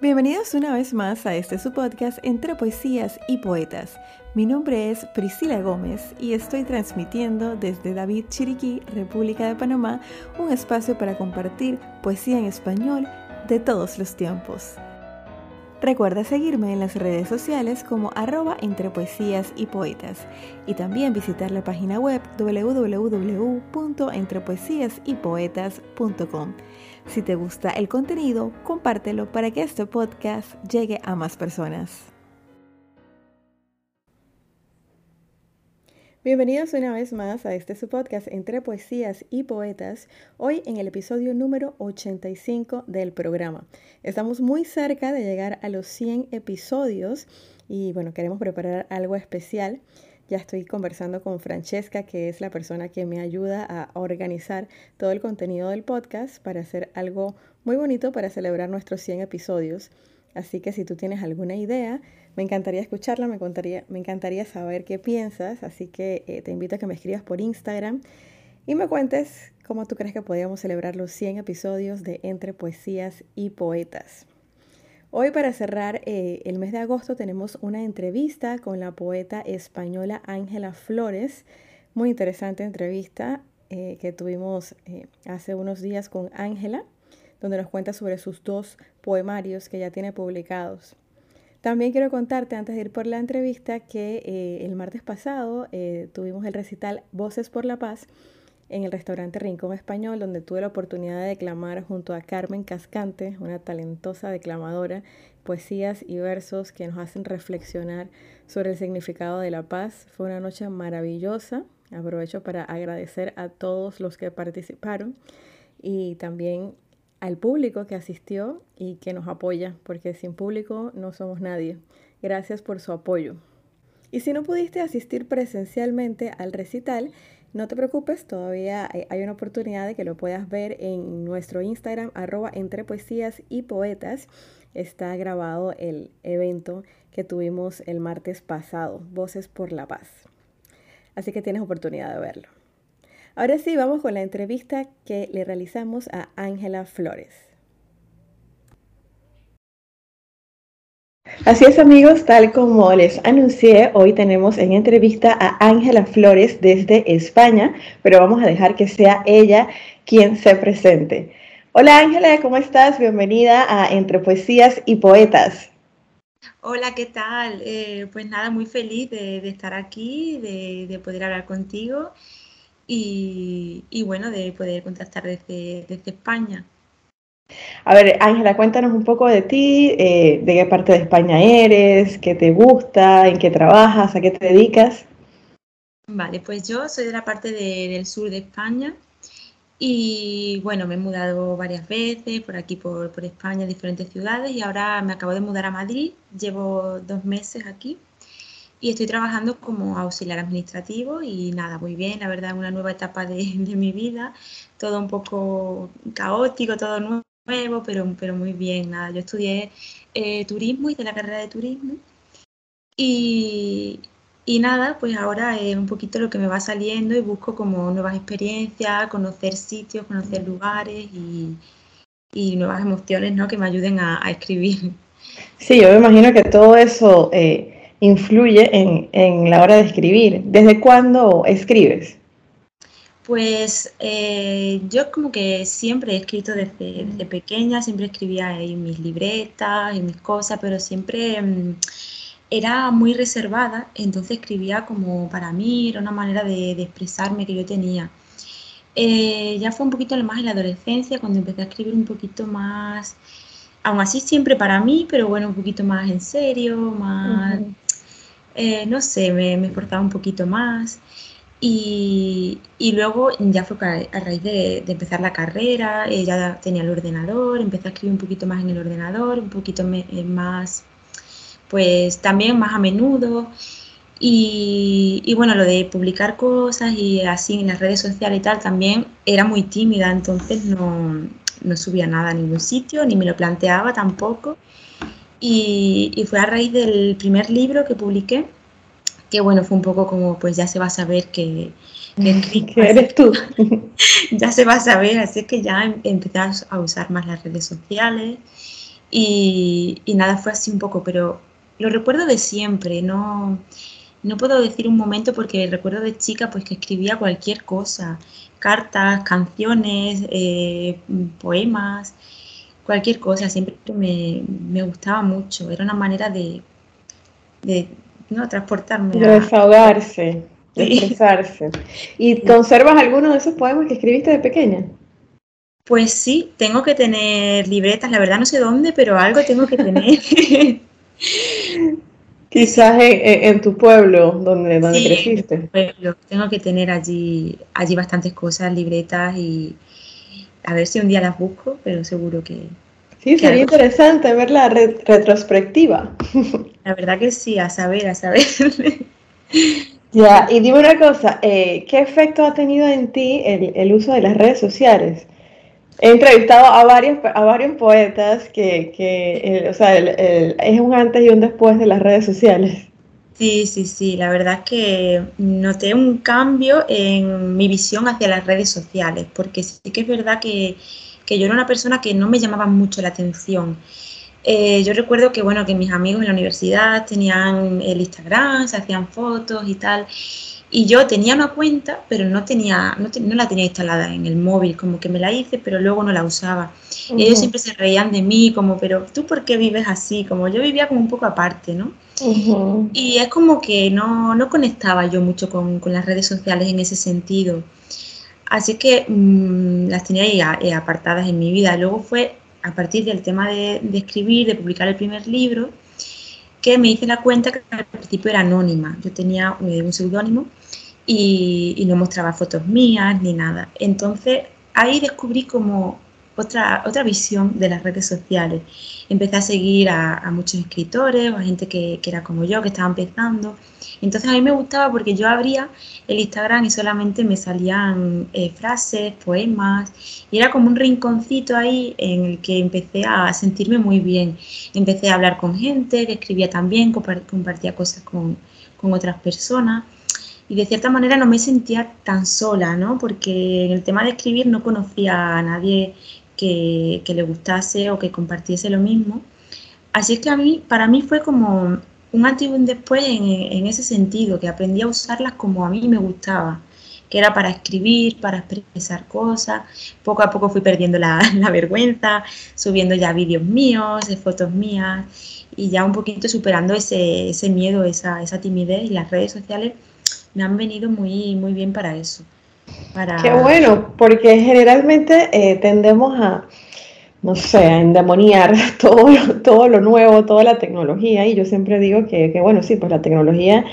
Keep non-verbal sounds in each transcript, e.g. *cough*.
Bienvenidos una vez más a este su podcast entre poesías y poetas. Mi nombre es Priscila Gómez y estoy transmitiendo desde David Chiriquí, República de Panamá, un espacio para compartir poesía en español de todos los tiempos. Recuerda seguirme en las redes sociales como arroba entre poesías y poetas y también visitar la página web www.entrepoesiasypoetas.com. Si te gusta el contenido, compártelo para que este podcast llegue a más personas. Bienvenidos una vez más a este su podcast entre poesías y poetas, hoy en el episodio número 85 del programa. Estamos muy cerca de llegar a los 100 episodios y bueno, queremos preparar algo especial. Ya estoy conversando con Francesca, que es la persona que me ayuda a organizar todo el contenido del podcast para hacer algo muy bonito para celebrar nuestros 100 episodios. Así que si tú tienes alguna idea, me encantaría escucharla, me encantaría, me encantaría saber qué piensas. Así que eh, te invito a que me escribas por Instagram y me cuentes cómo tú crees que podríamos celebrar los 100 episodios de Entre Poesías y Poetas. Hoy para cerrar eh, el mes de agosto tenemos una entrevista con la poeta española Ángela Flores. Muy interesante entrevista eh, que tuvimos eh, hace unos días con Ángela, donde nos cuenta sobre sus dos poemarios que ya tiene publicados. También quiero contarte antes de ir por la entrevista que el martes pasado tuvimos el recital Voces por la Paz en el restaurante Rincón Español, donde tuve la oportunidad de declamar junto a Carmen Cascante, una talentosa declamadora, poesías y versos que nos hacen reflexionar sobre el significado de la paz. Fue una noche maravillosa. Aprovecho para agradecer a todos los que participaron y también al público que asistió y que nos apoya, porque sin público no somos nadie. Gracias por su apoyo. Y si no pudiste asistir presencialmente al recital, no te preocupes, todavía hay una oportunidad de que lo puedas ver en nuestro Instagram, arroba entre poesías y poetas. Está grabado el evento que tuvimos el martes pasado, Voces por la Paz. Así que tienes oportunidad de verlo. Ahora sí, vamos con la entrevista que le realizamos a Ángela Flores. Así es amigos, tal como les anuncié, hoy tenemos en entrevista a Ángela Flores desde España, pero vamos a dejar que sea ella quien se presente. Hola Ángela, ¿cómo estás? Bienvenida a Entre Poesías y Poetas. Hola, ¿qué tal? Eh, pues nada, muy feliz de, estar aquí, de, poder hablar contigo y, bueno, de poder contactar desde España. A ver, Ángela, cuéntanos un poco de ti, eh, de qué parte de España eres, qué te gusta, en qué trabajas, a qué te dedicas. Vale, pues yo soy de la parte del sur de España y bueno, me he mudado varias veces por aquí, por, España, en diferentes ciudades y ahora me acabo de mudar a Madrid, llevo dos meses aquí y estoy trabajando como auxiliar administrativo y nada, muy bien, la verdad, una nueva etapa de mi vida, todo un poco caótico, todo nuevo nuevo, pero, pero muy bien. Nada, yo estudié eh, turismo, hice la carrera de turismo y, y nada, pues ahora es un poquito lo que me va saliendo y busco como nuevas experiencias, conocer sitios, conocer lugares y, y nuevas emociones ¿no? que me ayuden a, escribir. Sí, yo me imagino que todo eso eh, influye en, en la hora de escribir. ¿Desde cuándo escribes? Pues eh, yo como que siempre he escrito desde, pequeña, siempre escribía en mis libretas, en mis cosas, pero siempre mm, era muy reservada, entonces escribía como para mí, era una manera de, expresarme que yo tenía. Eh, ya fue un poquito más en la adolescencia, cuando empecé a escribir un poquito más, aún así siempre para mí, pero bueno, un poquito más en serio, más, eh, no sé, me, me esforzaba un poquito más. Y, luego ya fue a raíz de, empezar la carrera, eh, ya tenía el ordenador, empecé a escribir un poquito más en el ordenador, un poquito eh, más, pues también más a menudo. Y, bueno, lo de publicar cosas y así en las redes sociales y tal, también era muy tímida, entonces no, no subía nada a ningún sitio, ni me lo planteaba tampoco. Y, y fue a raíz del primer libro que publiqué, que bueno, fue un poco como, pues ya se va a saber que, que *laughs* eres tú. *laughs* ya se va a saber, así que ya em, empecé a usar más las redes sociales Y, y, nada, fue así un poco, pero lo recuerdo de siempre, no, no puedo decir un momento porque recuerdo de chica pues que escribía cualquier cosa, cartas, canciones, eh, poemas, cualquier cosa, siempre me, me, gustaba mucho, era una manera de, de ¿no? transportarme. De desahogarse, de expresarse. ¿Y conservas alguno de esos poemas que escribiste de pequeña? Pues sí, tengo que tener libretas, la verdad no sé dónde, pero algo tengo que tener. *laughs* Quizás en, tu pueblo, donde, donde creciste. Pueblo. Tengo que tener allí, allí bastantes cosas, libretas y a ver si un día las busco, pero seguro que... Sí, sería interesante ver la retrospectiva. *laughs* La verdad que sí, a saber, a saber. *laughs* Ya, y dime una cosa, eh, ¿qué efecto ha tenido en ti el, el uso de las redes sociales? He entrevistado a varios, a varios poetas que, que o sea, es un antes y un después de las redes sociales. Sí, sí, sí, la verdad es que noté un cambio en mi visión hacia las redes sociales, porque sí que es verdad que, que yo era una persona que no me llamaba mucho la atención. Eh, yo recuerdo que, bueno, que mis amigos en la universidad tenían el Instagram, se hacían fotos y tal, y yo tenía una cuenta, pero no, tenía, no, la tenía instalada en el móvil, como que me la hice, pero luego no la usaba. Y ellos siempre se reían de mí, como, pero tú por qué vives así? Como yo vivía como un poco aparte, ¿no? Y es como que no, no conectaba yo mucho con, con, las redes sociales en ese sentido. Así que mm, las tenía ahí eh, apartadas en mi vida. Luego fue a partir del tema de, escribir, de publicar el primer libro, que me hice la cuenta que al principio era anónima. Yo tenía eh, un seudónimo y, no mostraba fotos mías ni nada. Entonces ahí descubrí como otra, otra visión de las redes sociales. Empecé a seguir a, muchos escritores, a gente que, era como yo, que estaba empezando. Entonces a mí me gustaba porque yo abría el Instagram y solamente me salían eh, frases, poemas, y era como un rinconcito ahí en el que empecé a sentirme muy bien. Empecé a hablar con gente que escribía también, compartía cosas con, con otras personas y de cierta manera no me sentía tan sola, ¿no? Porque en el tema de escribir no conocía a nadie que, le gustase o que compartiese lo mismo. Así es que a mí, para mí fue como un antes y un después en, ese sentido, que aprendí a usarlas como a mí me gustaba, que era para escribir, para expresar cosas. Poco a poco fui perdiendo la, *laughs* vergüenza, subiendo ya vídeos míos, fotos mías y ya un poquito superando ese, ese miedo, esa, esa timidez y las redes sociales me han venido muy bien para eso. Para... Qué bueno, porque generalmente eh, tendemos a, no sé, a endemoniar *laughs* todo, todo lo nuevo, toda la tecnología, y yo siempre digo que, bueno, sí, pues la tecnología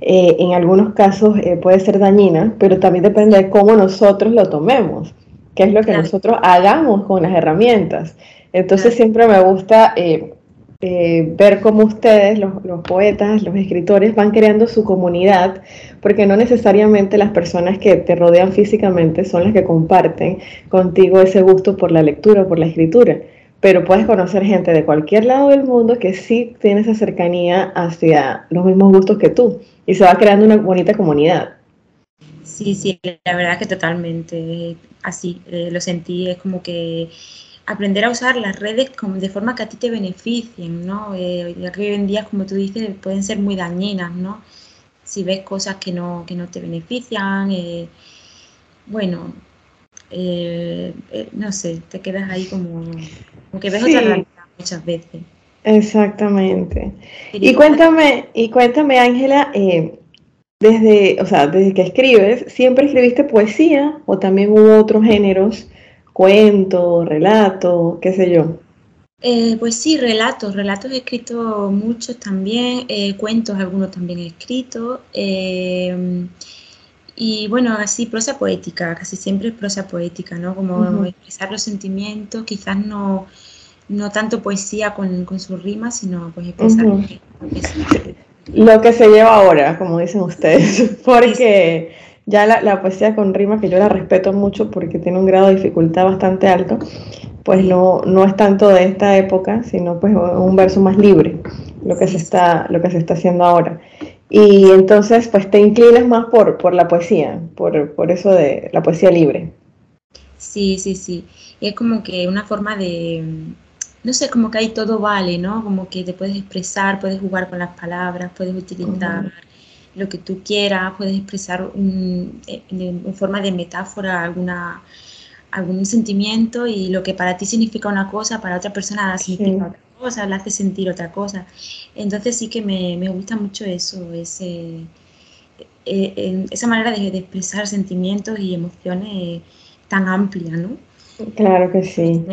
eh, en algunos casos eh, puede ser dañina, pero también depende de cómo nosotros lo tomemos, qué es lo que nosotros hagamos con las herramientas. Entonces siempre me gusta eh, ver cómo ustedes, los, poetas, los escritores, van creando su comunidad, porque no necesariamente las personas que te rodean físicamente son las que comparten contigo ese gusto por la lectura por la escritura, pero puedes conocer gente de cualquier lado del mundo que sí tiene esa cercanía hacia los mismos gustos que tú, y se va creando una bonita comunidad. Sí, sí, la verdad que totalmente así, eh, lo sentí, es como que aprender a usar las redes de forma que a ti te beneficien, ¿no? Eh, ya que hoy en día, como tú dices, pueden ser muy dañinas, ¿no? Si ves cosas que no, que no te benefician, eh, bueno, eh, no sé, te quedas ahí como, como que ves otra realidad muchas veces. Exactamente. Y cuéntame, y cuéntame, Ángela, desde, o sea, desde que escribes, ¿siempre escribiste poesía o también hubo otros géneros cuento, relato, qué sé yo. Eh, pues sí, relatos, relatos he escrito muchos también, eh, cuentos algunos también he escrito. Eh, y bueno, así prosa poética, casi siempre es prosa poética, ¿no? Como expresar los sentimientos, quizás no, no tanto poesía con, con sus rimas, sino pues expresar lo que se lleva ahora, como dicen ustedes, *laughs* porque ya la, poesía con rima, que yo la respeto mucho porque tiene un grado de dificultad bastante alto, pues no, no es tanto de esta época, sino pues un verso más libre, lo que se está, lo que se está haciendo ahora. Y entonces pues te inclinas más por, por la poesía, por, por eso de la poesía libre. Sí, sí, sí. es como que una forma de, no sé, como que ahí todo vale, ¿no? Como que te puedes expresar, puedes jugar con las palabras, puedes utilizar lo que tú quieras, puedes expresar en, forma de metáfora alguna algún sentimiento y lo que para ti significa una cosa, para otra persona significa otra cosa, le hace sentir otra cosa. Entonces sí que me, me gusta mucho eso, ese, eh, esa manera de, de, expresar sentimientos y emociones tan amplia, ¿no? Claro que sí.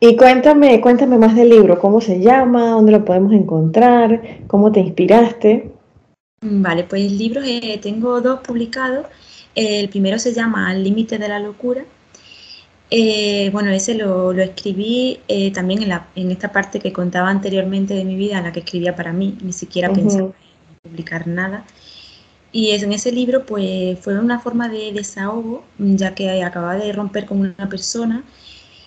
Y cuéntame, cuéntame más del libro, cómo se llama, dónde lo podemos encontrar, cómo te inspiraste. Vale, pues libros eh, tengo dos publicados. El primero se llama Al límite de la locura. Eh, bueno, ese lo, escribí eh, también en, la, en, esta parte que contaba anteriormente de mi vida, en la que escribía para mí, ni siquiera pensaba en publicar nada. Y en ese libro pues fue una forma de desahogo, ya que acababa de romper con una persona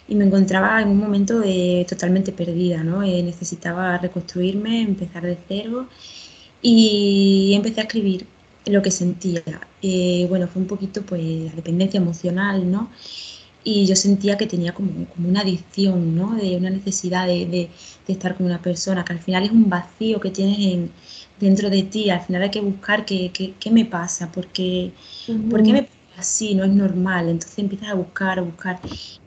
y me encontraba en un momento de, totalmente perdida, ¿no? necesitaba reconstruirme, empezar de cero y empecé a escribir lo que sentía. Eh, bueno, fue un poquito pues la dependencia emocional, ¿no? Y yo sentía que tenía como, como una adicción, ¿no? De una necesidad de, de, estar con una persona, que al final es un vacío que tienes en, dentro de ti, al final hay que buscar qué, qué, qué me pasa, porque, ¿por qué me pasa así? No es normal, entonces empiezas a buscar, a buscar.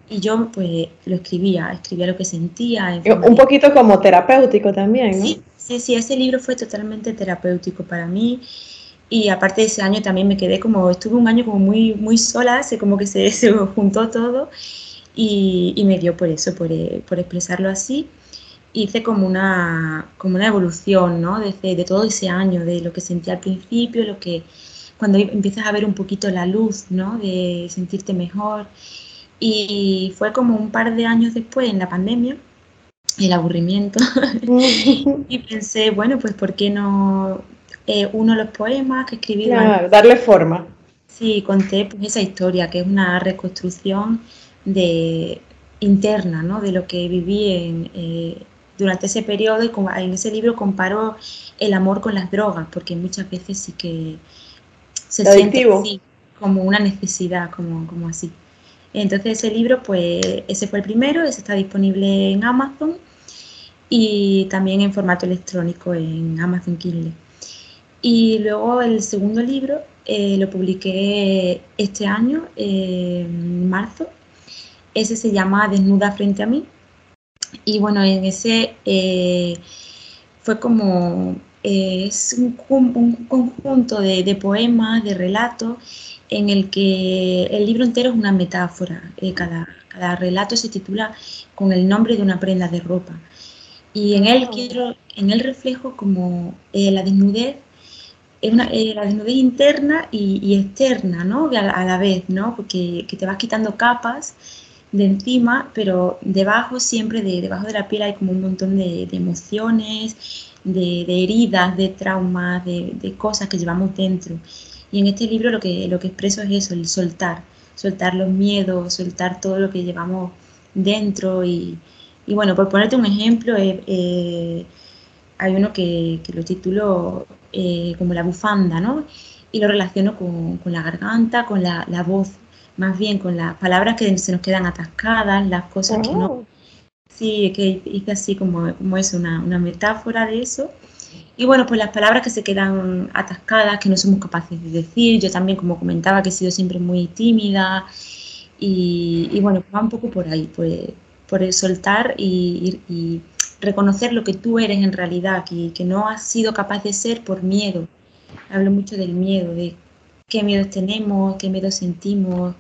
Y yo pues lo escribía, escribía lo que sentía. Un poquito como terapéutico también, ¿no? Sí, Sí, sí, ese libro fue totalmente terapéutico para mí. Y aparte de ese año también me quedé como, estuve un año como muy, muy sola, se, como que se, *laughs* se juntó todo y, y, me dio por eso, por, eh, por, expresarlo así. Hice como una, como una evolución, ¿no? De, de, todo ese año, de lo que sentí al principio, lo que cuando empiezas a ver un poquito la luz, ¿no? De sentirte mejor. Y fue como un par de años después, en la pandemia, el aburrimiento. *laughs* y pensé, bueno, pues ¿por qué no eh, uno de los poemas que escribí? darle forma. Sí, conté pues, esa historia, que es una reconstrucción de, interna, ¿no? De lo que viví en, eh, durante ese periodo y en ese libro comparo el amor con las drogas, porque muchas veces sí que se siente así, como una necesidad, como, como así. Entonces ese libro, pues ese fue el primero, ese está disponible en Amazon y también en formato electrónico en Amazon Kindle. Y luego el segundo libro eh, lo publiqué este año, en marzo. Ese se llama Desnuda frente a mí. Y bueno, en ese eh, fue como, eh, es un, conjunto de, de poemas, de relatos en el que el libro entero es una metáfora. Eh, cada, cada, relato se titula con el nombre de una prenda de ropa. Y en él quiero, en el reflejo como eh, la desnudez, es una, eh, la desnudez interna y, externa, ¿no? A, la vez, ¿no? Porque que te vas quitando capas de encima, pero debajo siempre, de, debajo de la piel hay como un montón de, emociones, de, heridas, de traumas, de, de cosas que llevamos dentro. Y en este libro lo que, lo que expreso es eso, el soltar, soltar los miedos, soltar todo lo que llevamos dentro. Y, y bueno, por ponerte un ejemplo, eh, eh, hay uno que, que lo titulo eh, como la bufanda, ¿no? Y lo relaciono con, con la garganta, con la, la, voz, más bien con las palabras que se nos quedan atascadas, las cosas que no... Oh. Sí, que hice así como, como es una, una metáfora de eso. Y bueno, pues las palabras que se quedan atascadas, que no somos capaces de decir. Yo también, como comentaba, que he sido siempre muy tímida. Y, bueno, va un poco por ahí, pues, por el soltar y, reconocer lo que tú eres en realidad, que, que no has sido capaz de ser por miedo. Hablo mucho del miedo, de qué miedos tenemos, qué miedos sentimos.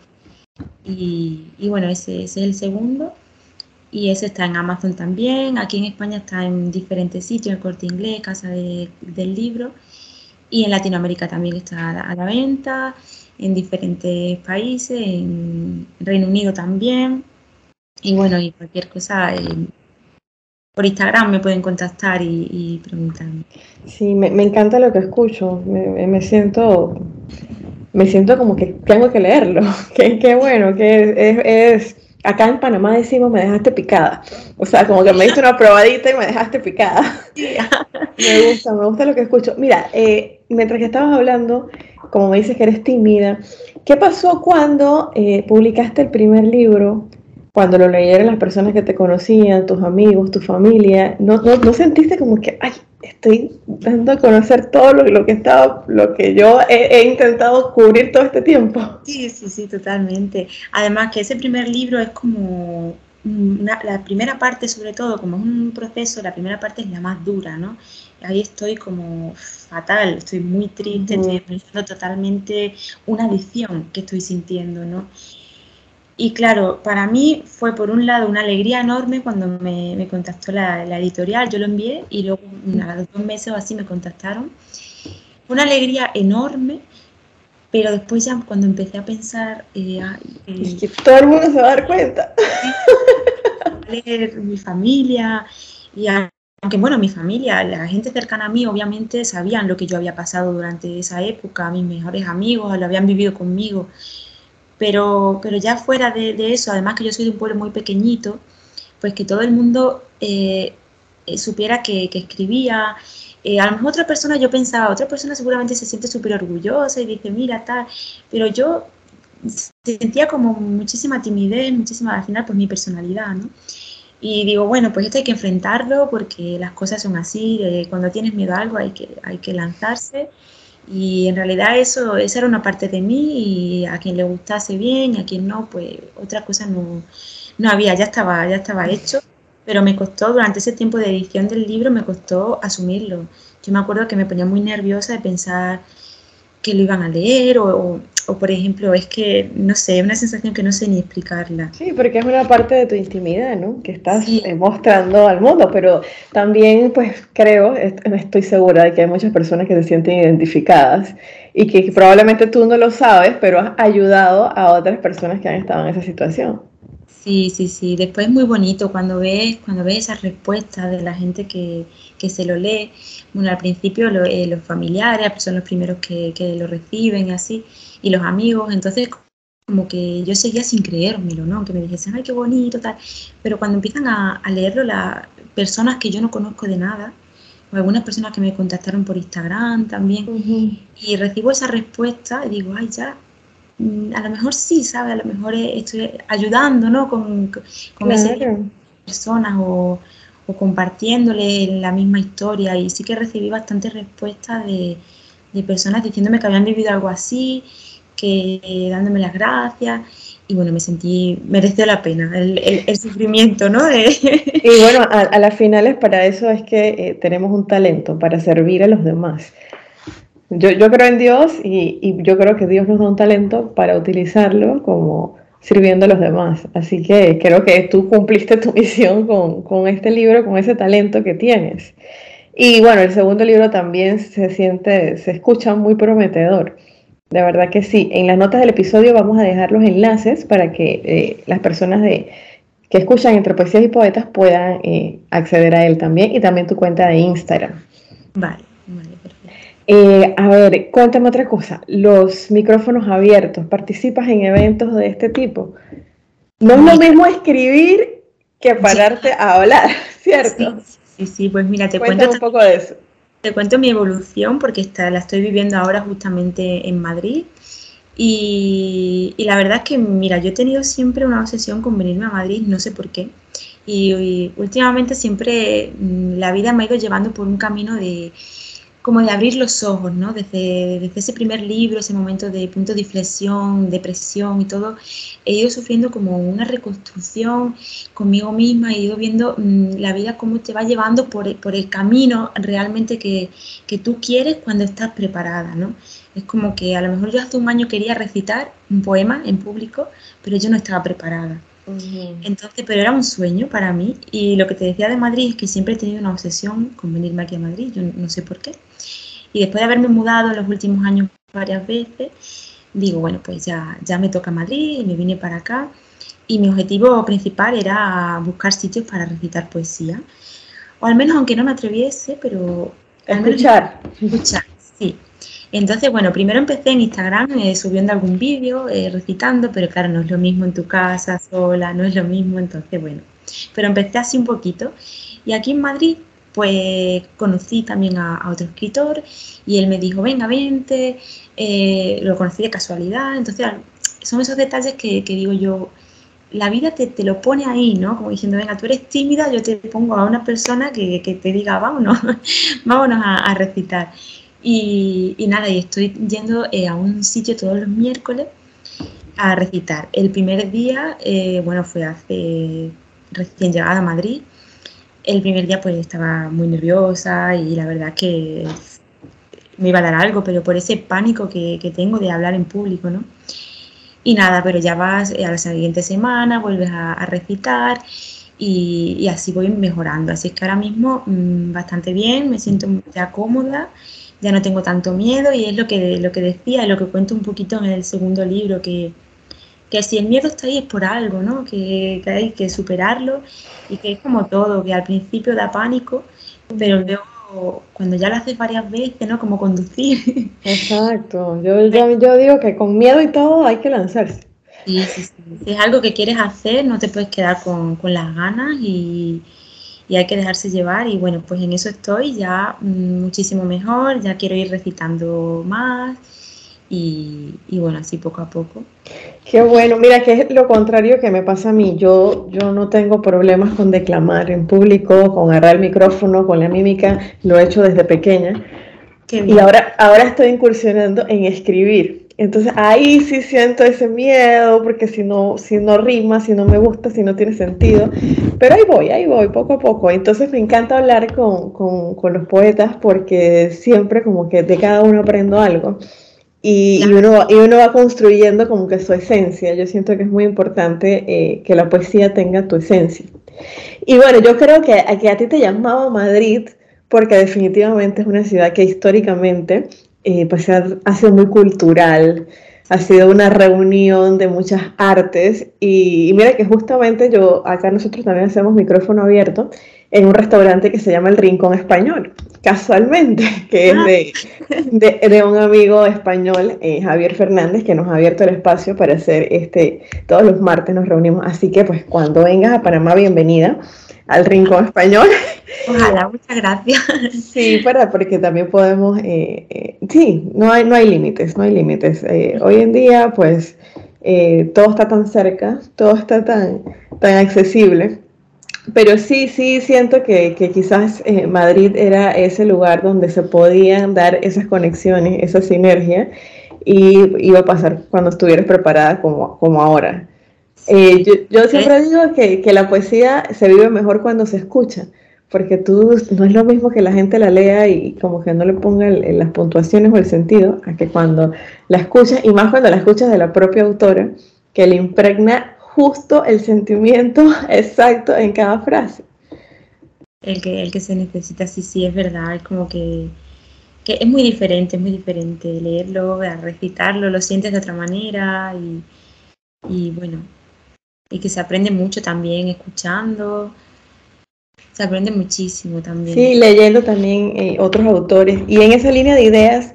Y, y bueno, ese, ese, es el segundo y ese está en Amazon también. Aquí en España está en diferentes sitios, en Corte Inglés, Casa del Libro. Y en Latinoamérica también está a la, venta, en diferentes países, en Reino Unido también. Y bueno, y cualquier cosa, eh, por Instagram me pueden contactar y, y preguntarme. Sí, me, encanta lo que escucho. Me, siento me siento como que tengo que leerlo. *laughs* Qué, bueno, que es Acá en Panamá decimos me dejaste picada. O sea, como que me diste una probadita y me dejaste picada. *laughs* me gusta, me gusta lo que escucho. Mira, eh, mientras que estabas hablando, como me dices que eres tímida, ¿qué pasó cuando eh, publicaste el primer libro cuando lo leyeron las personas que te conocían, tus amigos, tu familia, ¿no, no, sentiste como que, ay, estoy dando a conocer todo lo, lo que estaba, lo que yo he, intentado cubrir todo este tiempo? Sí, sí, sí, totalmente. Además que ese primer libro es como la primera parte sobre todo, como es un proceso, la primera parte es la más dura, ¿no? Ahí estoy como fatal, estoy muy triste, estoy pensando totalmente una adicción que estoy sintiendo, ¿no? Y claro, para mí fue por un lado una alegría enorme cuando me, contactó la, editorial, yo lo envié y luego a los dos meses o así me contactaron. Una alegría enorme, pero después ya cuando empecé a pensar... Eh, es que todo el mundo se va a dar cuenta. *laughs* mi familia y aunque bueno, mi familia, la gente cercana a mí obviamente sabían lo que yo había pasado durante esa época, mis mejores amigos lo habían vivido conmigo pero, pero ya fuera de, eso, además que yo soy de un pueblo muy pequeñito, pues que todo el mundo eh, eh, supiera que, escribía. Eh, a lo mejor otra persona, yo pensaba, otra persona seguramente se siente súper orgullosa y dice, mira, tal, pero yo sentía como muchísima timidez, muchísima, al final, pues mi personalidad, ¿no? Y digo, bueno, pues esto hay que enfrentarlo porque las cosas son así, cuando tienes miedo a algo hay que, hay que lanzarse y en realidad eso, esa era una parte de mí y a quien le gustase bien, a quien no, pues otra cosa no, no había, ya estaba, ya estaba hecho, pero me costó, durante ese tiempo de edición del libro, me costó asumirlo. Yo me acuerdo que me ponía muy nerviosa de pensar que lo iban a leer o, por ejemplo, es que, no sé, una sensación que no sé ni explicarla. Sí, porque es una parte de tu intimidad, ¿no? Que estás mostrando al mundo, pero también, pues creo, estoy segura de que hay muchas personas que se sienten identificadas y que probablemente tú no lo sabes, pero has ayudado a otras personas que han estado en esa situación. Sí, sí, sí. Después es muy bonito cuando ves, cuando ves esas respuestas de la gente que, que se lo lee. Bueno, al principio eh, los familiares son los primeros que, que, lo reciben y así, y los amigos. Entonces, como que yo seguía sin creérmelo, ¿no? Que me dijesen, ay, qué bonito, tal. Pero cuando empiezan a, a leerlo las personas que yo no conozco de nada, o algunas personas que me contactaron por Instagram también, y recibo esa respuesta y digo, ay, ya, a lo mejor sí, ¿sabes? A lo mejor estoy ayudando, ¿no? Con, con esas personas o, o, compartiéndole la misma historia y sí que recibí bastante respuestas de, de, personas diciéndome que habían vivido algo así, que dándome las gracias y bueno, me sentí, mereció la pena el, el, sufrimiento, ¿no? Y bueno, *laughs* a, las finales para eso es que eh, tenemos un talento, para servir a los demás. Yo, yo creo en Dios y, y, yo creo que Dios nos da un talento para utilizarlo como sirviendo a los demás. Así que creo que tú cumpliste tu *laughs* misión con, con este libro, con ese talento que tienes. Y bueno, el segundo libro también se siente, se escucha muy prometedor. De verdad que sí. En las notas del episodio vamos a dejar los enlaces para que eh, las personas de, que escuchan entre poesías y poetas puedan eh, acceder a él también y también tu cuenta de Instagram. Vale. Eh, a ver, cuéntame otra cosa. Los micrófonos abiertos, ¿participas en eventos de este tipo? No es lo mismo escribir que pararte a hablar, *laughs* ¿cierto? Sí, sí, pues mira, te cuento un poco de eso. Te cuento mi evolución porque está, la estoy viviendo ahora justamente en Madrid. Y, la verdad es que, mira, yo he tenido siempre una obsesión con venirme a Madrid, no sé por qué. y últimamente siempre mm, la vida me ha ido llevando por un camino de, como de abrir los ojos, ¿no? Desde, desde, ese primer libro, ese momento de punto de inflexión, depresión y todo, he ido sufriendo como una reconstrucción conmigo misma, he ido viendo mm, la vida cómo te va llevando por, por el camino realmente que, que, tú quieres cuando estás preparada, ¿no? Es como que a lo mejor yo hace un año quería recitar un poema en público, pero yo no estaba preparada. Entonces, pero era un sueño para mí y lo que te decía de Madrid es que siempre he tenido una obsesión con venirme aquí a Madrid, yo no sé por qué. Y después de haberme mudado en los últimos años varias veces, digo, bueno, pues ya, ya me toca Madrid y me vine para acá. Y mi objetivo principal era buscar sitios para recitar poesía. O al menos, aunque no me atreviese, pero... Escuchar. escuchar, sí. Entonces, bueno, primero empecé en Instagram eh, subiendo algún vídeo, eh, recitando, pero claro, no es lo mismo en tu casa, sola, no es lo mismo, entonces, bueno. Pero empecé así un poquito. Y aquí en Madrid pues conocí también a, otro escritor y él me dijo, venga, vente, eh, lo conocí de casualidad, entonces son esos detalles que, digo yo, la vida te, lo pone ahí, ¿no? Como diciendo, venga, tú eres tímida, yo te pongo a una persona que, que te diga, vámonos, *laughs* vámonos a, recitar. Y, nada, y estoy yendo eh, a un sitio todos los miércoles a recitar. El primer día, eh, bueno, fue hace recién llegada a Madrid. El primer día pues estaba muy nerviosa y la verdad que me iba a dar algo, pero por ese pánico que, que tengo de hablar en público, ¿no? Y nada, pero ya vas eh, a la siguiente semana, vuelves a, recitar y, así voy mejorando. Así es que ahora mismo mm, bastante bien, me siento ya cómoda, ya no tengo tanto miedo y es lo que, lo que decía, lo que cuento un poquito en el segundo libro, que, que si el miedo está ahí es por algo, ¿no? Que, que, hay que superarlo y que es como todo, que al principio da pánico, pero luego cuando ya lo haces varias veces, ¿no? Como conducir. Exacto, *laughs* yo, yo, digo que con miedo y todo hay que lanzarse. Sí, sí, sí. Si es algo que quieres hacer, no te puedes quedar con, con las ganas y, y, hay que dejarse llevar. Y bueno, pues en eso estoy ya mm, muchísimo mejor, ya quiero ir recitando más y, bueno, así poco a poco. Qué bueno, mira que es lo contrario que me pasa a mí. Yo, yo no tengo problemas con declamar en público, con agarrar el micrófono, con la mímica, lo he hecho desde pequeña. Y ahora, ahora estoy incursionando en escribir. Entonces ahí sí siento ese miedo, porque si no, si no rima, si no me gusta, si no tiene sentido. Pero ahí voy, ahí voy, poco a poco. Entonces me encanta hablar con, con, con los poetas porque siempre como que de cada uno aprendo algo. Y, uno, y uno va construyendo como que su esencia. Yo siento que es muy importante eh, que la poesía tenga tu esencia. Y bueno, yo creo que, que a ti te llamaba Madrid porque definitivamente es una ciudad que históricamente eh, pues ha, sido muy cultural, ha sido una reunión de muchas artes y, y mira que justamente yo, acá nosotros también hacemos micrófono abierto en un restaurante que se llama El Rincón Español, casualmente, *laughs* que es ah. de, de, un amigo español, eh, Javier Fernández, que nos ha abierto el espacio para hacer este, todos los martes nos reunimos, así que pues cuando vengas a Panamá, bienvenida al Rincón Español. *laughs* Ojalá, muchas gracias. Sí, para, porque también podemos, eh, eh, sí, no hay, no hay límites, no hay límites. hoy en día, pues, todo está tan cerca, todo está tan, tan accesible pero sí, sí siento que, quizás eh, Madrid era ese lugar donde se podían dar esas conexiones, esa sinergia, y iba a pasar cuando estuvieras preparada como, como ahora. Eh, yo, siempre digo que, la poesía se vive mejor cuando se escucha, porque tú no es lo mismo que la gente la lea y como que no le ponga las puntuaciones o el sentido, a que cuando la escuchas, y más cuando la escuchas de la propia autora, que le impregna justo el sentimiento *laughs* exacto en cada frase. El que, el que se necesita, sí, sí, es verdad, es como que, que es muy diferente, es muy diferente leerlo, recitarlo, lo sientes de otra manera y, y bueno, y que se aprende mucho también escuchando, se aprende muchísimo también. Sí, leyendo también eh, otros autores. Y en esa línea de ideas,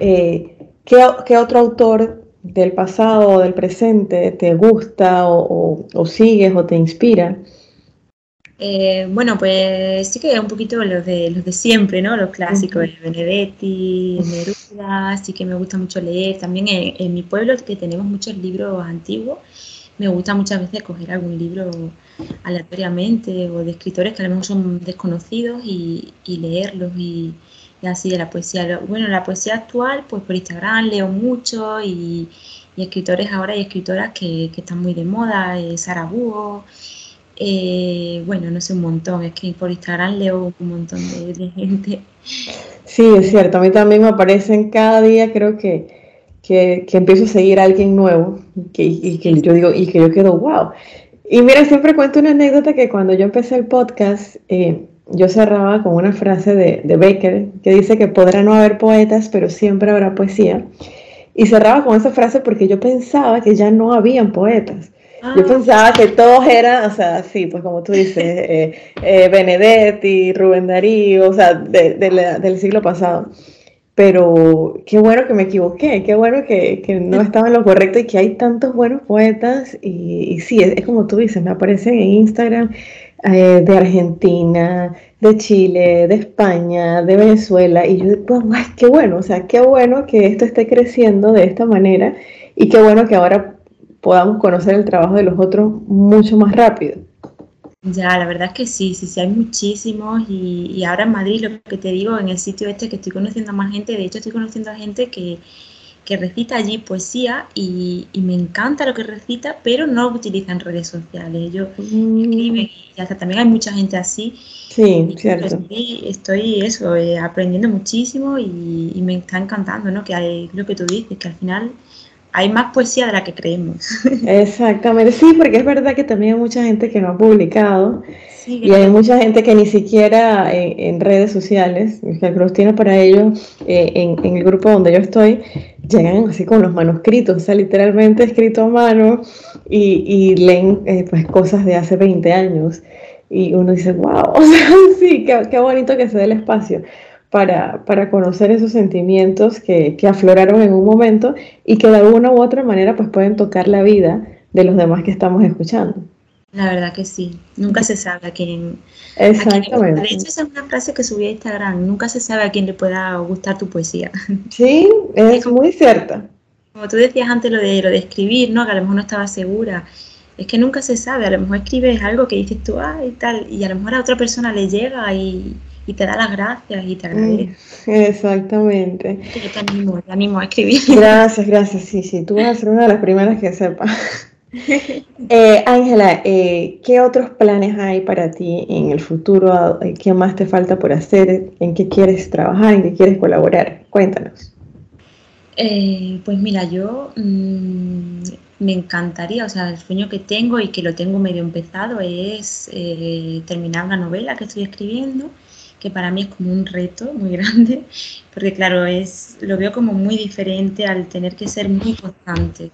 eh, ¿qué, ¿qué, otro autor del pasado o del presente te gusta o, sigues o te inspira? Eh, bueno, pues sí que un poquito los de los de siempre, ¿no? Los clásicos, de Benedetti, Neruda, sí que me gusta mucho leer. También en, mi pueblo, que tenemos muchos libros antiguos, me gusta muchas veces coger algún libro aleatoriamente o de escritores que a lo mejor son desconocidos y, leerlos y, así de la poesía. Bueno, la poesía actual, pues por Instagram leo mucho y, escritores ahora y escritoras que, están muy de moda, eh, Sara Búho, eh, bueno, no sé, un montón, es que por Instagram leo un montón de, gente. Sí, es cierto, a mí también me aparecen cada día, creo que, que, empiezo a seguir a alguien nuevo que, y que yo digo, y que yo quedo, wow. Y mira, siempre cuento una anécdota que cuando yo empecé el podcast, eh, yo cerraba con una frase de, de, Becker que dice que podrá no haber poetas, pero siempre habrá poesía. Y cerraba con esa frase porque yo pensaba que ya no habían poetas. Yo ah. pensaba que todos eran, o sea, sí, pues como tú dices, eh, eh, Benedetti, Rubén Darío, o sea, del siglo pasado. Pero qué bueno que me equivoqué, qué bueno que, que no *laughs* estaba en lo correcto y que hay tantos buenos poetas. Y, y sí, es, es, como tú dices, me aparecen en Instagram eh, de Argentina, de Chile, de España, de Venezuela, y yo digo, qué bueno, o sea, qué bueno que esto esté creciendo de esta manera y qué bueno que ahora podamos conocer el trabajo de los otros mucho más rápido. Ya, la verdad es que sí, sí, sí, hay muchísimos y, ahora en Madrid, lo que te digo, en el sitio este que estoy conociendo a más gente, de hecho estoy conociendo a gente que, recita allí poesía y, me encanta lo que recita, pero no utiliza en redes sociales. Ellos mm. escriben y hasta también hay mucha gente así. Sí, cierto. Estoy, estoy eso, eh, aprendiendo muchísimo y, me está encantando, ¿no? Que hay, lo que tú dices, que al final hay más poesía de la que creemos. *laughs* Exactamente, sí, porque es verdad que también hay mucha gente que no ha publicado y hay mucha gente que ni siquiera en, redes sociales, que los tiene para ellos, eh, en, el grupo donde yo estoy, llegan así con los manuscritos, o sea, literalmente escrito a mano y, leen eh, pues cosas de hace 20 años. Y uno dice, wow, *laughs* o sea, sí, qué, qué bonito que se dé el espacio para, para conocer esos sentimientos que, que, afloraron en un momento y que de alguna u otra manera pues pueden tocar la vida de los demás que estamos escuchando. La verdad que sí, nunca se sabe a quién. Exactamente. de hecho, esa es una frase que subí a Instagram, nunca se sabe a quién le pueda gustar tu poesía. *laughs* Sí, es muy cierta. Como tú decías antes lo de, lo de escribir, ¿no? que a lo mejor no estaba segura. Es que nunca se sabe, a lo mejor escribes algo que dices tú, ah, y tal, y a lo mejor a otra persona le llega y, y te da las gracias y te agradece. Mm, exactamente. Yo te animo, te animo a escribir. Gracias, gracias. Sí, sí, tú vas a ser una de las primeras que sepa. *laughs* Eh, Ángela, eh, ¿qué otros planes hay para ti en el futuro? ¿Qué más te falta por hacer? ¿En qué quieres trabajar? ¿En qué quieres colaborar? Cuéntanos. Eh, pues mira, yo mm, me encantaría, o sea, el sueño que tengo y que lo tengo medio empezado es terminar una novela que estoy escribiendo que para mí es como un reto muy *laughs* grande, porque claro, es, lo veo como muy diferente al tener que ser muy constante.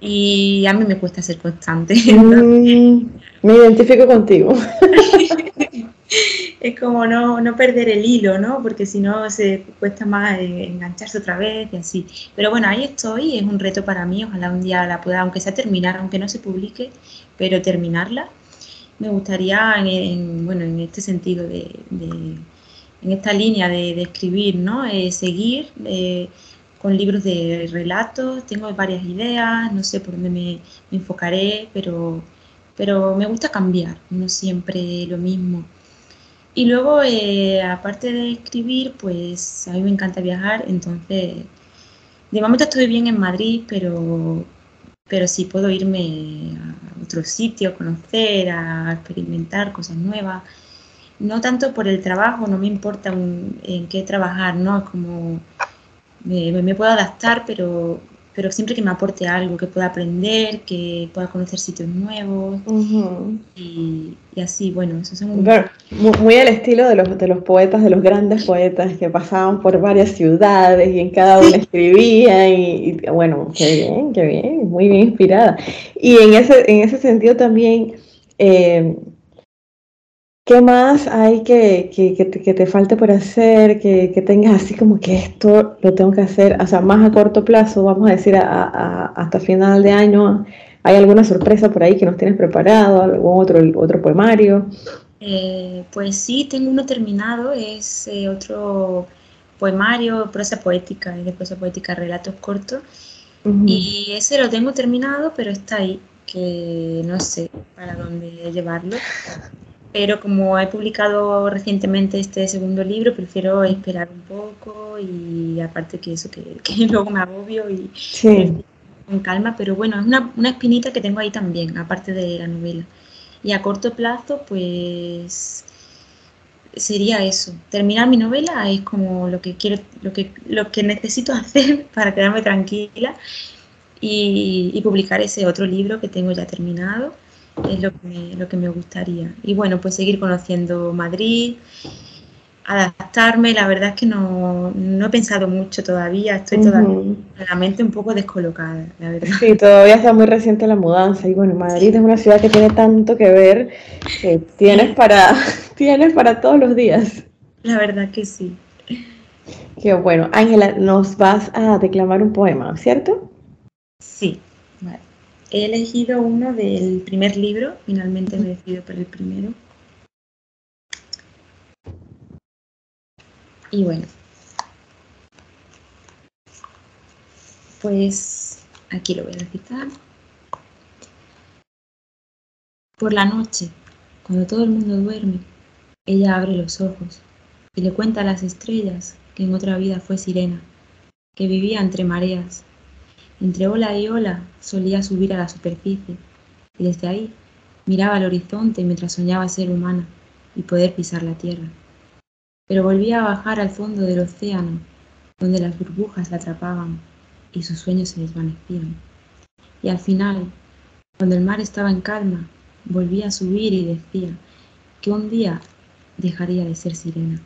Y a mí me cuesta ser constante. *laughs* Mm, me identifico contigo. *laughs* *laughs* es como no, no, perder el hilo, ¿no? Porque si no se cuesta más engancharse otra vez y así. Pero bueno, ahí estoy, es un reto para mí, ojalá un día la pueda, aunque sea terminar, aunque no se publique, pero terminarla me gustaría, en, bueno, en este sentido, de, en esta línea de, escribir, ¿no? Eh, seguir eh, con libros de relatos, tengo varias ideas, no sé por dónde me, enfocaré, pero, pero me gusta cambiar, no siempre lo mismo. Y luego, eh, aparte de escribir, pues a mí me encanta viajar, entonces, de momento estoy bien en Madrid, pero, pero sí puedo irme a otro sitio, a conocer, a experimentar cosas nuevas. No tanto por el trabajo, no me importa en qué trabajar, ¿no? Como me, puedo adaptar, pero, pero siempre que me aporte algo, que pueda aprender, que pueda conocer sitios nuevos. Y, así, bueno, eso es un... muy, al estilo de los, de los poetas, de los grandes poetas que pasaban por varias ciudades y en cada una escribían y, bueno, qué bien, qué bien, muy bien inspirada. Y en ese, en ese sentido también... Eh, ¿Qué más hay que, que, te, falte por hacer? Que, tengas así como que esto lo tengo que hacer, o sea, más a corto plazo, vamos a decir hasta final de año. ¿Hay alguna sorpresa por ahí que nos tienes preparado? ¿Algún otro, otro poemario? Eh, pues sí, tengo uno terminado, es eh, otro poemario, prosa poética, de prosa poética, relatos cortos. Y ese lo tengo terminado, pero está ahí, que no sé para dónde llevarlo pero como he publicado recientemente este segundo libro, prefiero esperar un poco y aparte que eso, que, *laughs* luego me agobio y con calma, pero bueno, es una, una, espinita que tengo ahí también, aparte de la novela. Y a corto plazo, pues sería eso. Terminar mi novela es como lo que quiero, lo que, lo que necesito *laughs* hacer para quedarme tranquila y, y publicar ese otro libro que tengo ya terminado es lo que, me, lo que me gustaría. Y bueno, pues seguir conociendo Madrid, adaptarme, la verdad es que no, no he pensado mucho todavía, estoy todavía la mente un poco descolocada, la verdad. Sí, todavía está muy reciente la mudanza y bueno, Madrid es una ciudad que tiene tanto que ver que tienes para, *laughs* tienes para todos los días. La verdad que sí. Qué bueno. Ángela, nos vas a declamar un poema, ¿cierto? Sí. He elegido uno del primer libro, finalmente me decidido por el primero. Y bueno, pues aquí lo voy a recitar. Por la noche, cuando todo el mundo duerme, ella abre los ojos y le cuenta a las estrellas que en otra vida fue sirena, que vivía entre mareas. Entre ola y ola solía subir a la superficie y desde ahí miraba al horizonte mientras soñaba ser humana y poder pisar la tierra. Pero volvía a bajar al fondo del océano, donde las burbujas la atrapaban y sus sueños se desvanecían. Y al final, cuando el mar estaba en calma, volvía a subir y decía que un día dejaría de ser sirena.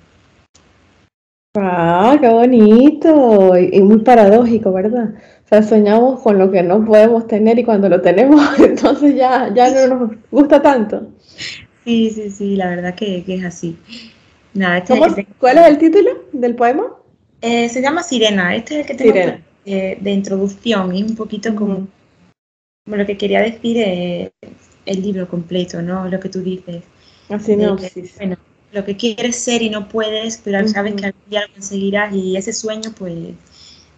¡Ah, qué bonito! Y, muy paradójico, ¿verdad? O sea, soñamos con lo que no podemos tener y cuando lo tenemos, *laughs* entonces ya, ya no nos gusta tanto. Sí, sí, sí, la verdad que, es así. Nada, este, ¿Cuál es el título del poema? Eh, se llama Sirena. Este es el que tengo de, de, introducción y un poquito como, como, lo que quería decir eh, el libro completo, ¿no? Lo que tú dices. Así no, bueno, lo que quieres ser y no puedes, pero sabes que algún día lo conseguirás y ese sueño, pues,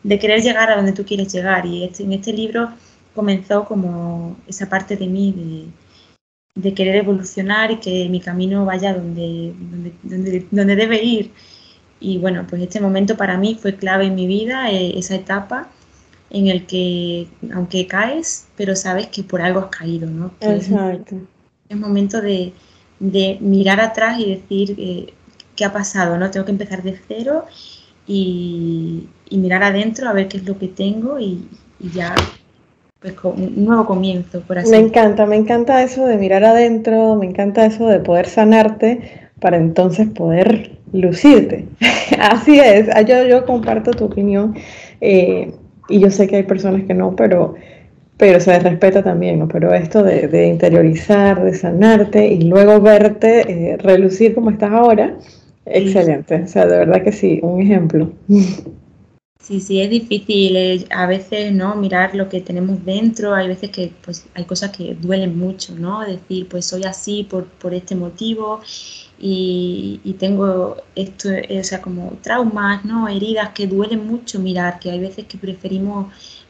de querer llegar a donde tú quieres llegar. Y este, en este libro comenzó como esa parte de mí de, querer evolucionar y que mi camino vaya donde, donde, donde, debe ir. Y bueno, pues este momento para mí fue clave en mi vida, eh, esa etapa en el que, aunque caes, pero sabes que por algo has caído, ¿no? Exacto. Es, momento de, de mirar atrás y decir eh, qué ha pasado, ¿no? Tengo que empezar de cero y, mirar adentro a ver qué es lo que tengo y, ya pues con un nuevo comienzo, por así Me encanta, me encanta eso de mirar adentro, me encanta eso de poder sanarte para entonces poder lucirte. *laughs* así es, yo, yo comparto tu opinión eh, y yo sé que hay personas que no, pero pero se respeta también, ¿no? Pero esto de, interiorizar, de sanarte y luego verte eh, relucir como estás ahora, excelente. O sea, de verdad que sí, un ejemplo. Sí, sí, es difícil eh, a veces, ¿no? Mirar lo que tenemos dentro, hay veces que pues hay cosas que duelen mucho, ¿no? Decir, pues soy así por, por este motivo y, y, tengo esto, o sea, como traumas, ¿no? Heridas que duelen mucho mirar, que hay veces que preferimos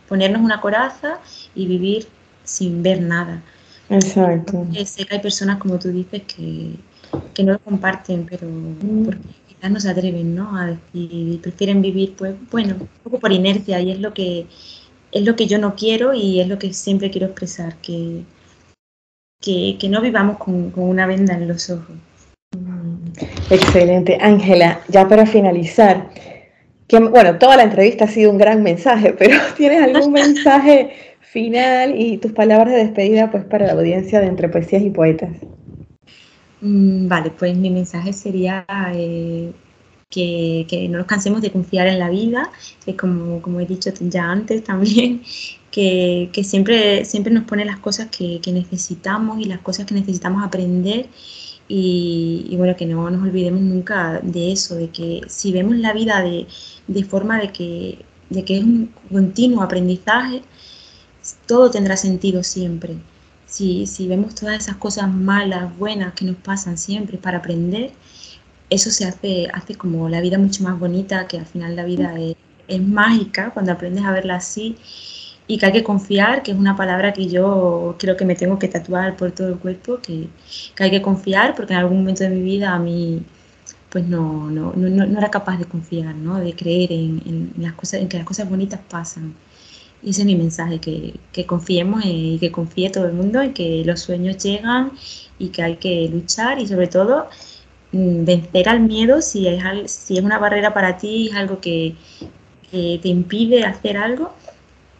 ponernos una coraza y vivir sin ver nada. Exacto. Sé que hay personas, como tú dices, que, no lo comparten, pero mm. porque quizás no se atreven, ¿no? A decir, prefieren vivir, pues, bueno, un poco por inercia y es lo que es lo que yo no quiero y es lo que siempre quiero expresar, que, que, no vivamos con, con, una venda en los ojos. Mm. Excelente. Ángela, ya para finalizar, bueno, toda la entrevista ha sido un gran mensaje, *laughs* pero ¿tienes algún *laughs* mensaje final y tus palabras de despedida pues para la audiencia de Entre Poesías y Poetas? Mm, vale, pues mi mensaje sería eh, que, no nos cansemos de confiar en la vida, que como, como he dicho ya antes también, *laughs* que, siempre, siempre nos pone las cosas que, que necesitamos y las cosas que necesitamos aprender y, bueno, que no nos olvidemos nunca de eso, de que si vemos la vida de, forma de que, de que es un continuo aprendizaje, todo tendrá sentido siempre. Si, si vemos todas esas cosas malas, buenas que nos pasan siempre para aprender, eso se hace, hace como la vida mucho más bonita, que al final la vida es, es mágica cuando aprendes a verla así y que hay que confiar, que es una palabra que yo creo que me tengo que tatuar por todo el cuerpo, que, hay que confiar, porque en algún momento de mi vida a mí pues no, no, no, era capaz de confiar, ¿no? de creer en, las cosas, en que las cosas bonitas pasan. Y ese es mi mensaje, que, que confiemos y que confíe todo el mundo en que los sueños llegan y que hay que luchar y sobre todo mm, vencer al miedo si es, si es una barrera para ti, es algo que, que te impide hacer algo,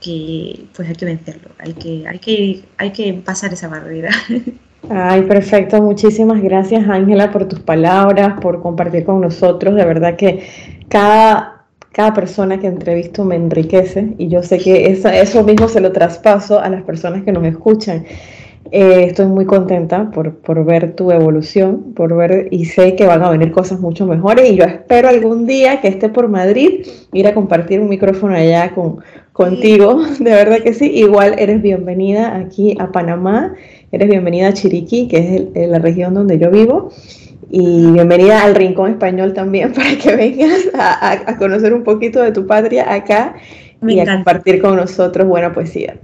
que pues hay que vencerlo, hay que, hay que, hay que pasar esa barrera. Ay, perfecto. Muchísimas gracias, Ángela, por tus palabras, por compartir con nosotros. De verdad que cada, cada persona que entrevisto me enriquece y yo sé que eso mismo se lo traspaso a las personas que nos escuchan. Eh, estoy muy contenta por, por, ver tu evolución, por ver y sé que van a venir cosas mucho mejores y yo espero algún día que esté por Madrid ir a compartir un micrófono allá con, contigo, *laughs* de verdad que sí. Igual eres bienvenida aquí a Panamá, eres bienvenida a Chiriquí, que es la región donde yo vivo. Y bienvenida al Rincón Español también *laughs* para que vengas a, conocer un poquito de tu patria acá y a compartir con nosotros buena poesía.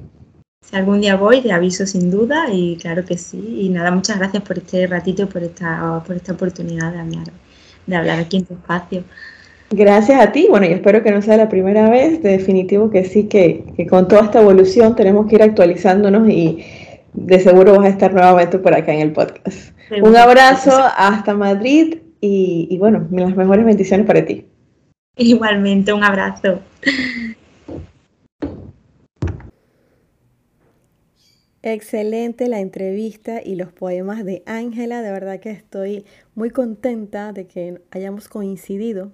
Si algún día voy, te aviso sin duda y claro que sí. Y nada, muchas gracias por este ratito, por esta, por esta oportunidad de hablar, de hablar aquí en tu espacio. Gracias a ti. Bueno, y espero que no sea la primera vez. De definitivo que sí, que, que con toda esta evolución tenemos que ir actualizándonos y de seguro vas a estar nuevamente por acá en el podcast. Un abrazo hasta Madrid y, y bueno, las mejores bendiciones para ti. Igualmente, un abrazo. Excelente la entrevista y los poemas de Ángela. De verdad que estoy muy contenta de que hayamos coincidido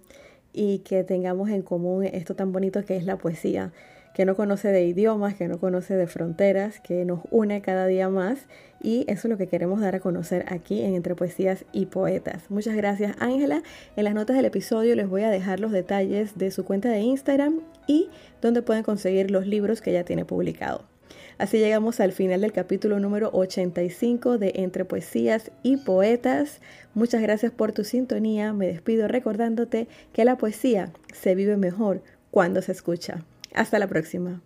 y que tengamos en común esto tan bonito que es la poesía que no conoce de idiomas, que no conoce de fronteras, que nos une cada día más y eso es lo que queremos dar a conocer aquí en Entre Poesías y Poetas. Muchas gracias Ángela. En las notas del episodio les voy a dejar los detalles de su cuenta de Instagram y donde pueden conseguir los libros que ya tiene publicado. Así llegamos al final del capítulo número 85 de Entre Poesías y Poetas. Muchas gracias por tu sintonía. Me despido recordándote que la poesía se vive mejor cuando se escucha. Hasta la próxima.